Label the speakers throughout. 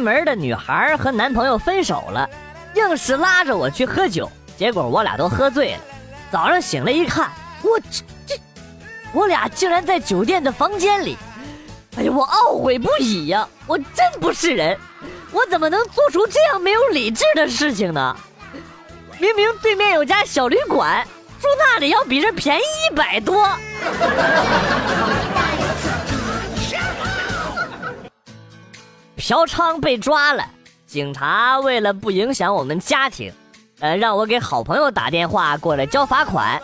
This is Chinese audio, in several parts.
Speaker 1: 门的女孩和男朋友分手了，硬是拉着我去喝酒，结果我俩都喝醉了。早上醒来一看，我这这，我俩竟然在酒店的房间里。哎呀，我懊悔不已呀！我真不是人，我怎么能做出这样没有理智的事情呢？明明对面有家小旅馆，住那里要比这便宜一百多。嫖娼被抓了，警察为了不影响我们家庭，呃，让我给好朋友打电话过来交罚款。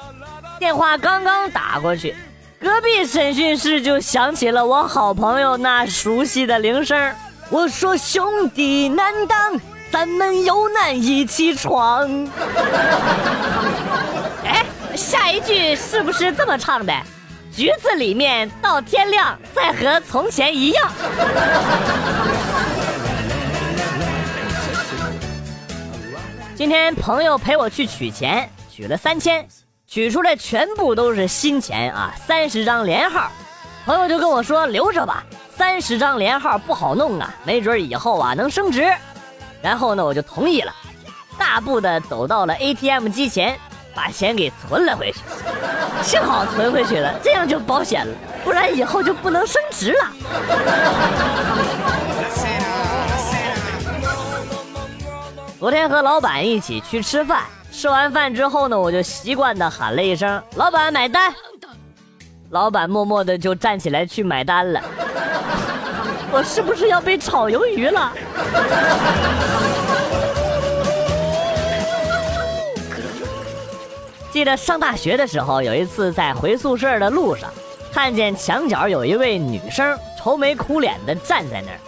Speaker 1: 电话刚刚打过去。隔壁审讯室就响起了我好朋友那熟悉的铃声。我说：“兄弟难当，咱们有难一起闯。”哎，下一句是不是这么唱的？局子里面到天亮，再和从前一样。今天朋友陪我去取钱，取了三千。取出来全部都是新钱啊，三十张连号，朋友就跟我说留着吧，三十张连号不好弄啊，没准以后啊能升值。然后呢，我就同意了，大步的走到了 ATM 机前，把钱给存了回去。幸好存回去了，这样就保险了，不然以后就不能升值了。昨天和老板一起去吃饭。吃完饭之后呢，我就习惯的喊了一声“老板买单”，老板默默的就站起来去买单了。我是不是要被炒鱿鱼了？记得上大学的时候，有一次在回宿舍的路上，看见墙角有一位女生愁眉苦脸的站在那儿，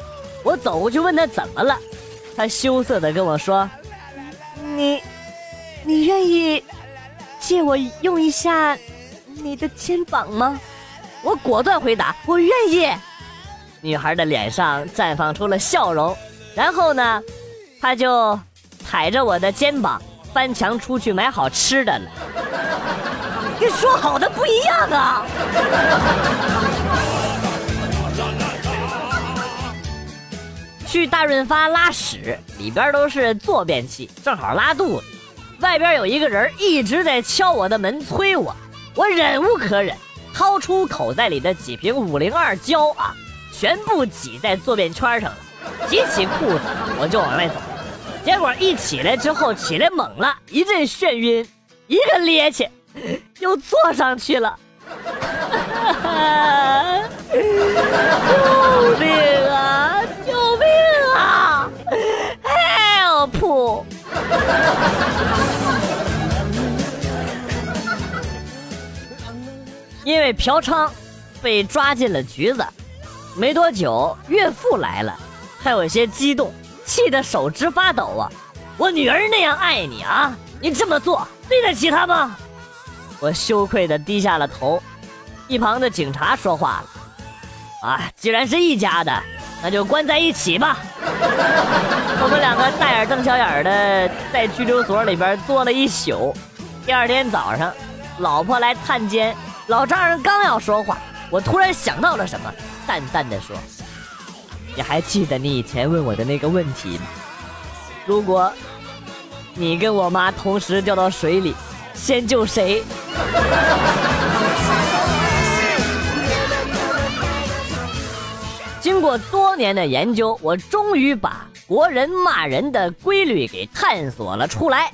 Speaker 1: 我走过去问她怎么了，她羞涩的跟我说：“你。”你愿意借我用一下你的肩膀吗？我果断回答：“我愿意。”女孩的脸上绽放出了笑容，然后呢，她就踩着我的肩膀翻墙出去买好吃的了。跟说好的不一样啊！去大润发拉屎，里边都是坐便器，正好拉肚子。外边有一个人一直在敲我的门催我，我忍无可忍，掏出口袋里的几瓶五零二胶啊，全部挤在坐便圈上了，提起裤子我就往外走，结果一起来之后起来猛了，一阵眩晕，一个趔趄，又坐上去了，救命啊！救命啊！Help！因为嫖娼，被抓进了局子。没多久，岳父来了，他有些激动，气得手直发抖啊！我女儿那样爱你啊，你这么做对得起她吗？我羞愧的低下了头。一旁的警察说话了：“啊，既然是一家的，那就关在一起吧。”我们两个大眼瞪小眼的在拘留所里边坐了一宿。第二天早上，老婆来探监。老丈人刚要说话，我突然想到了什么，淡淡的说：“你还记得你以前问我的那个问题吗？如果你跟我妈同时掉到水里，先救谁？” 经过多年的研究，我终于把国人骂人的规律给探索了出来：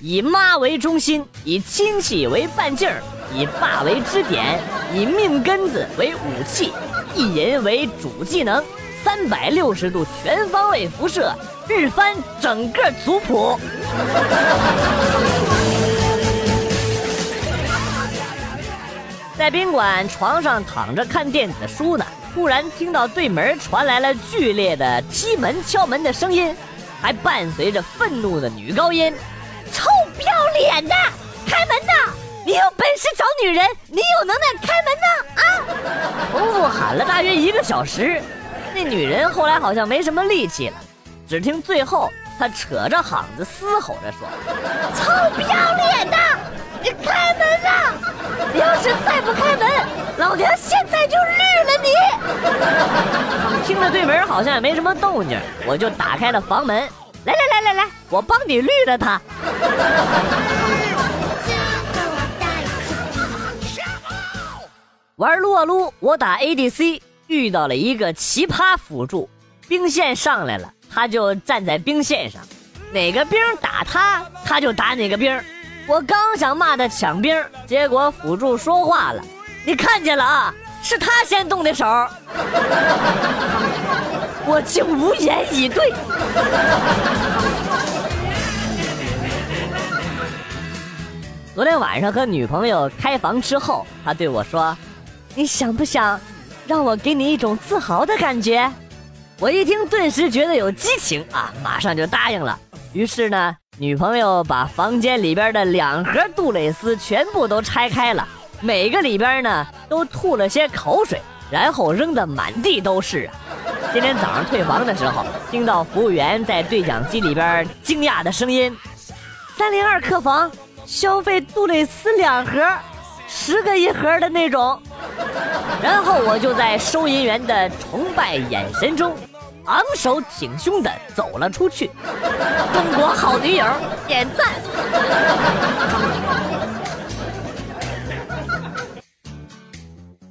Speaker 1: 以妈为中心，以亲戚为半径。以爸为支点，以命根子为武器，意淫为主技能，三百六十度全方位辐射，日翻整个族谱。在宾馆床上躺着看电子书呢，突然听到对门传来了剧烈的踢门敲门的声音，还伴随着愤怒的女高音：“臭不要脸的，开门呐！”你有本事找女人，你有能耐开门呐啊！重复喊了大约一个小时，那女人后来好像没什么力气了，只听最后她扯着嗓子嘶吼着说：“臭不要脸的，你开门呐！你要是再不开门，老娘现在就绿了你！” 听着对门好像也没什么动静，我就打开了房门。来来来来来，我帮你绿了他。玩撸啊撸，我打 ADC，遇到了一个奇葩辅助，兵线上来了，他就站在兵线上，哪个兵打他，他就打哪个兵。我刚想骂他抢兵，结果辅助说话了：“你看见了啊，是他先动的手。”我竟无言以对。昨天晚上和女朋友开房之后，他对我说：“你想不想让我给你一种自豪的感觉？”我一听，顿时觉得有激情啊，马上就答应了。于是呢，女朋友把房间里边的两盒杜蕾斯全部都拆开了，每个里边呢都吐了些口水，然后扔得满地都是。今天早上退房的时候，听到服务员在对讲机里边惊讶的声音：“三零二客房消费杜蕾斯两盒，十个一盒的那种。”然后我就在收银员的崇拜眼神中，昂首挺胸的走了出去。中国好女友点赞。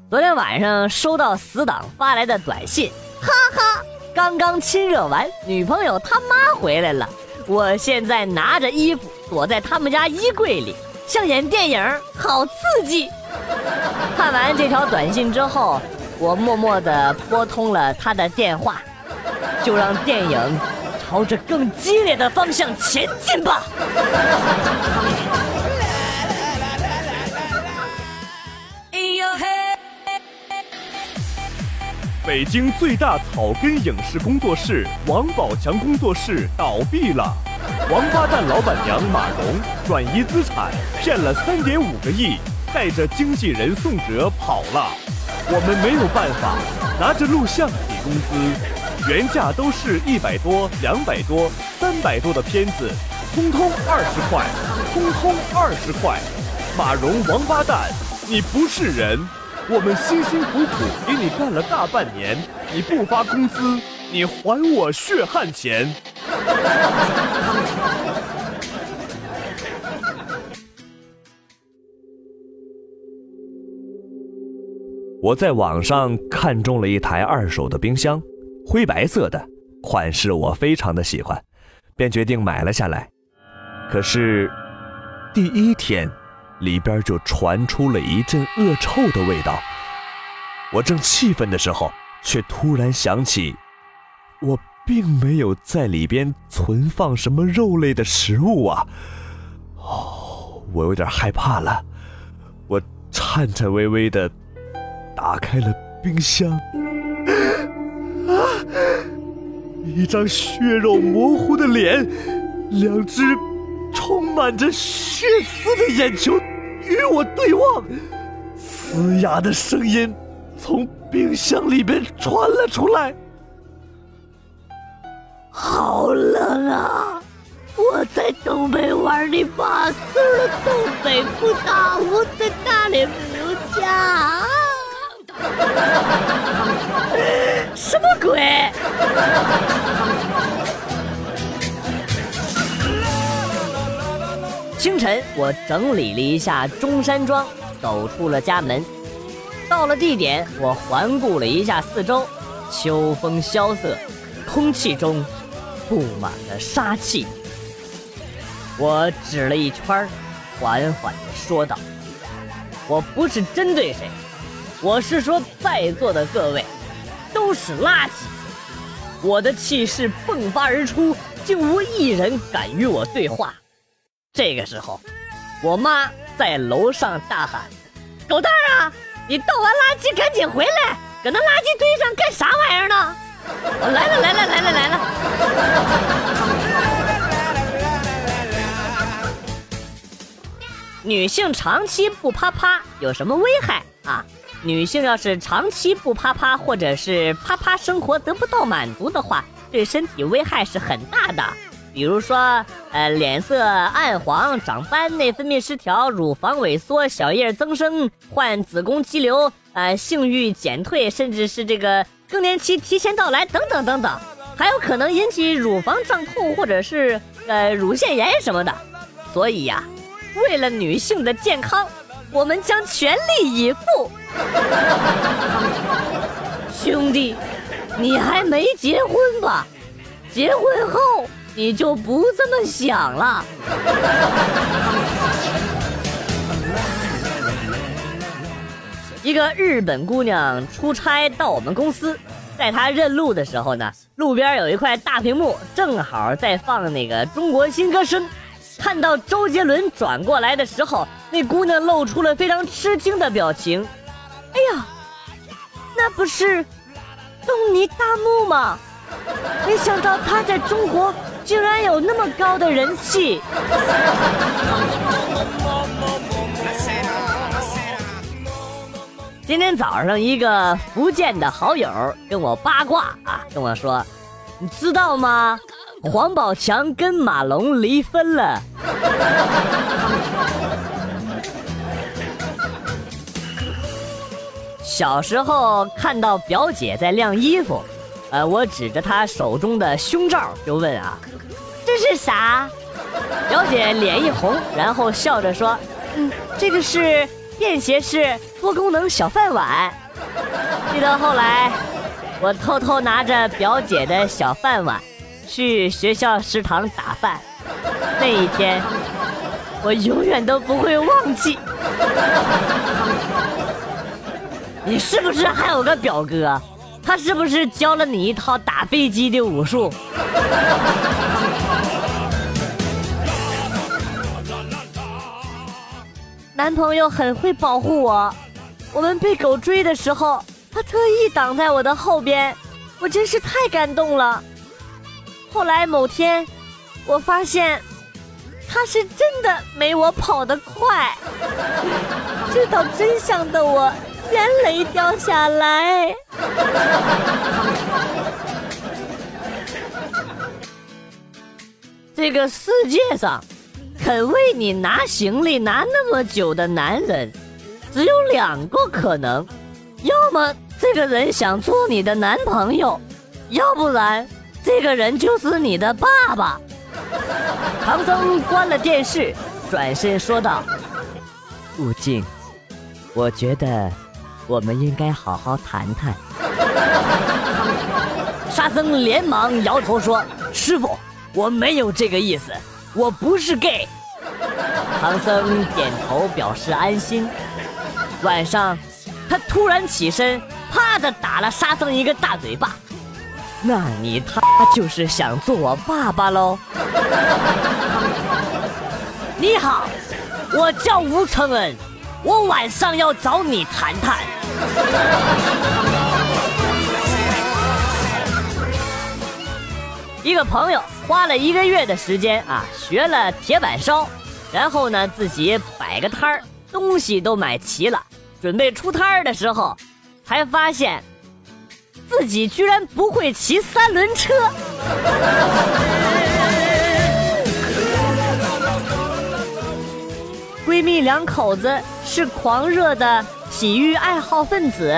Speaker 1: 昨天晚上收到死党发来的短信。哈哈，刚刚亲热完，女朋友他妈回来了。我现在拿着衣服躲在他们家衣柜里，像演电影，好刺激。看完这条短信之后，我默默地拨通了他的电话，就让电影朝着更激烈的方向前进吧。
Speaker 2: 北京最大草根影视工作室王宝强工作室倒闭了，王八蛋老板娘马蓉转移资产骗了三点五个亿，带着经纪人宋哲跑了。我们没有办法，拿着录像抵工资，原价都是一百多、两百多、三百多的片子，通通二十块，通通二十块。马蓉王八蛋，你不是人！我们辛辛苦苦给你干了大半年，你不发工资，你还我血汗钱！我在网上看中了一台二手的冰箱，灰白色的，款式我非常的喜欢，便决定买了下来。可是，第一天。里边就传出了一阵恶臭的味道。我正气愤的时候，却突然想起，我并没有在里边存放什么肉类的食物啊！哦，我有点害怕了。我颤颤巍巍的打开了冰箱，啊！一张血肉模糊的脸，两只。充满着血丝的眼球与我对望，嘶哑的声音从冰箱里边传了出来。
Speaker 1: 好冷啊！我在东北玩的八岁了，东北不大，我在大连没有家。什么鬼？清晨，我整理了一下中山装，走出了家门。到了地点，我环顾了一下四周，秋风萧瑟，空气中布满了杀气。我指了一圈，缓缓地说道：“我不是针对谁，我是说在座的各位都是垃圾。”我的气势迸发而出，竟无一人敢与我对话。这个时候，我妈在楼上大喊：“狗蛋儿啊，你倒完垃圾赶紧回来，搁那垃圾堆上干啥玩意儿呢？”来了来了来了来了。女性长期不啪啪有什么危害啊？女性要是长期不啪啪，或者是啪啪生活得不到满足的话，对身体危害是很大的。比如说，呃，脸色暗黄、长斑、内分泌失调、乳房萎缩、小叶增生、患子宫肌瘤、呃，性欲减退，甚至是这个更年期提前到来等等等等，还有可能引起乳房胀痛或者是呃乳腺炎什么的。所以呀，为了女性的健康，我们将全力以赴。兄弟，你还没结婚吧？结婚后你就不这么想了。一个日本姑娘出差到我们公司，在她认路的时候呢，路边有一块大屏幕，正好在放那个中国新歌声。看到周杰伦转过来的时候，那姑娘露出了非常吃惊的表情。哎呀，那不是东尼大木吗？没想到他在中国竟然有那么高的人气。今天早上，一个福建的好友跟我八卦啊，跟我说：“你知道吗？黄宝强跟马龙离婚了。”小时候看到表姐在晾衣服，呃，我指着她手中的胸罩就问啊：“这是啥？”表姐脸一红，然后笑着说：“嗯，这个是。”便携式多功能小饭碗，记得后来我偷偷拿着表姐的小饭碗去学校食堂打饭，那一天我永远都不会忘记。你是不是还有个表哥？他是不是教了你一套打飞机的武术？男朋友很会保护我，我们被狗追的时候，他特意挡在我的后边，我真是太感动了。后来某天，我发现他是真的没我跑得快，知道真相的我眼泪掉下来。这个世界上。肯为你拿行李拿那么久的男人，只有两个可能：要么这个人想做你的男朋友，要不然这个人就是你的爸爸。唐僧关了电视，转身说道：“悟净，我觉得我们应该好好谈谈。”沙僧连忙摇头说：“师傅，我没有这个意思，我不是 gay。”唐僧点头表示安心。晚上，他突然起身，啪的打了沙僧一个大嘴巴。那你他就是想做我爸爸喽？你好，我叫吴承恩，我晚上要找你谈谈。一个朋友花了一个月的时间啊，学了铁板烧。然后呢，自己摆个摊儿，东西都买齐了，准备出摊儿的时候，才发现自己居然不会骑三轮车。闺蜜两口子是狂热的体育爱好分子，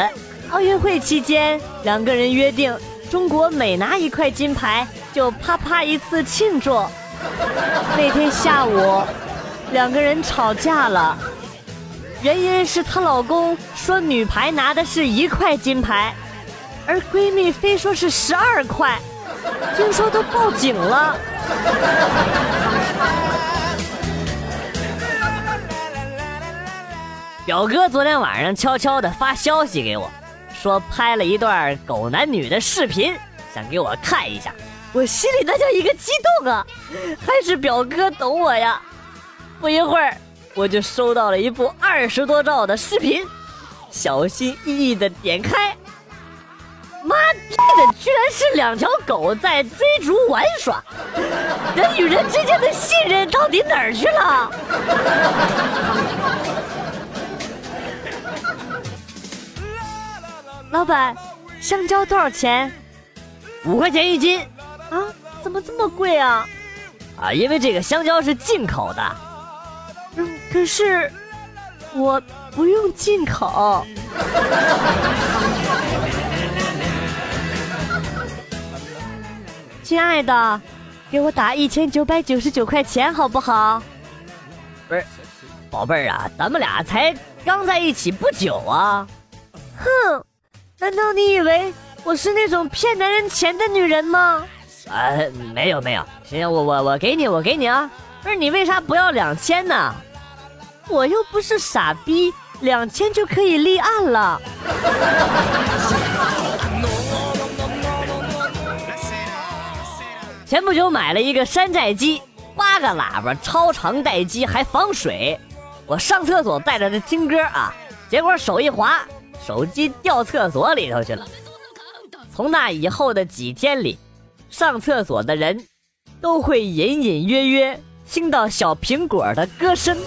Speaker 1: 奥运会期间，两个人约定，中国每拿一块金牌就啪啪一次庆祝。那天下午。两个人吵架了，原因是她老公说女排拿的是一块金牌，而闺蜜非说是十二块，听说都报警了。表哥昨天晚上悄悄的发消息给我，说拍了一段狗男女的视频，想给我看一下，我心里那叫一个激动啊！还是表哥懂我呀。不一会儿，我就收到了一部二十多兆的视频，小心翼翼的点开，妈逼的，居然是两条狗在追逐玩耍，人与人之间的信任到底哪儿去了？老板，香蕉多少钱？五块钱一斤。啊？怎么这么贵啊？啊，因为这个香蕉是进口的。嗯可是，我不用进口。亲爱的，给我打一千九百九十九块钱好不好？不是，宝贝儿啊，咱们俩才刚在一起不久啊。哼，难道你以为我是那种骗男人钱的女人吗？啊，没有没有，行，我我我给你，我给你啊。不是你为啥不要两千呢？我又不是傻逼，两千就可以立案了。前不久买了一个山寨机，八个喇叭，超长待机，还防水。我上厕所带着它听歌啊，结果手一滑，手机掉厕所里头去了。从那以后的几天里，上厕所的人都会隐隐约约听到小苹果的歌声。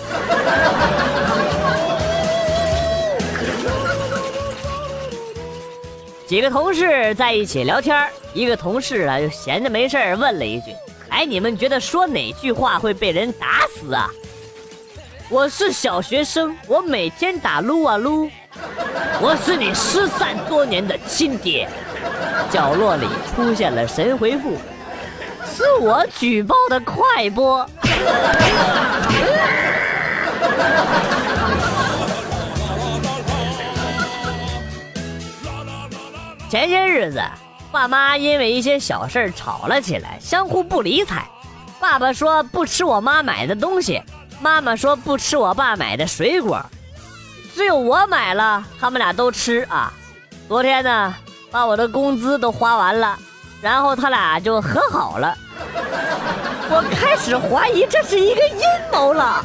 Speaker 1: 几个同事在一起聊天一个同事啊就闲着没事问了一句：“哎，你们觉得说哪句话会被人打死啊？”我是小学生，我每天打撸啊撸。我是你失散多年的亲爹。角落里出现了神回复：“是我举报的快播。”前些日子，爸妈因为一些小事吵了起来，相互不理睬。爸爸说不吃我妈买的东西，妈妈说不吃我爸买的水果，只有我买了，他们俩都吃啊。昨天呢，把我的工资都花完了，然后他俩就和好了。我开始怀疑这是一个阴谋了。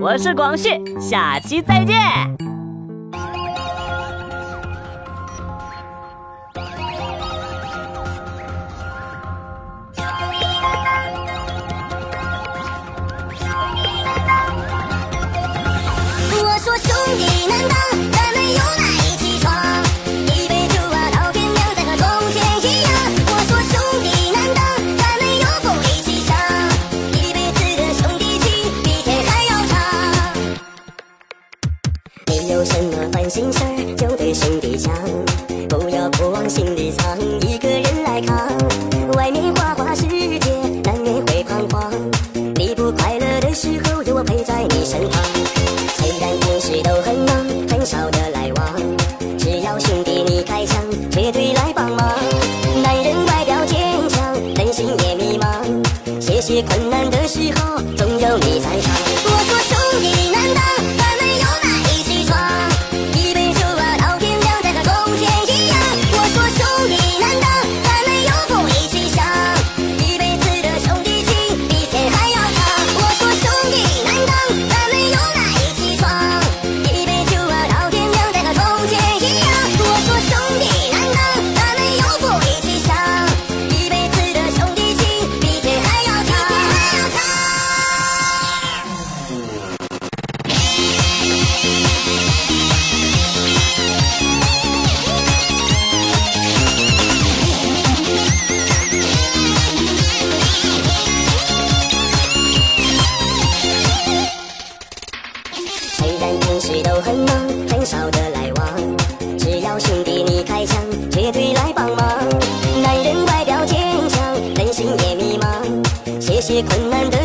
Speaker 1: 我是广旭，下期再见。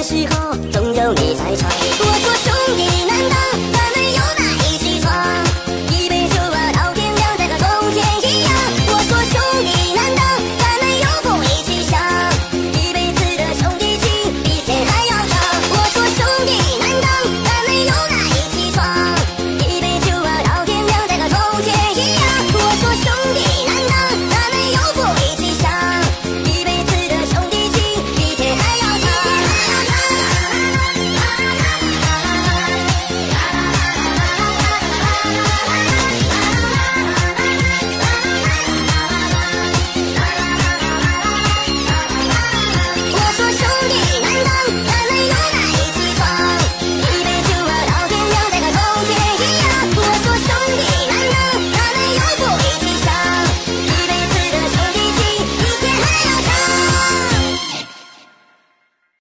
Speaker 3: 时候总有你在场。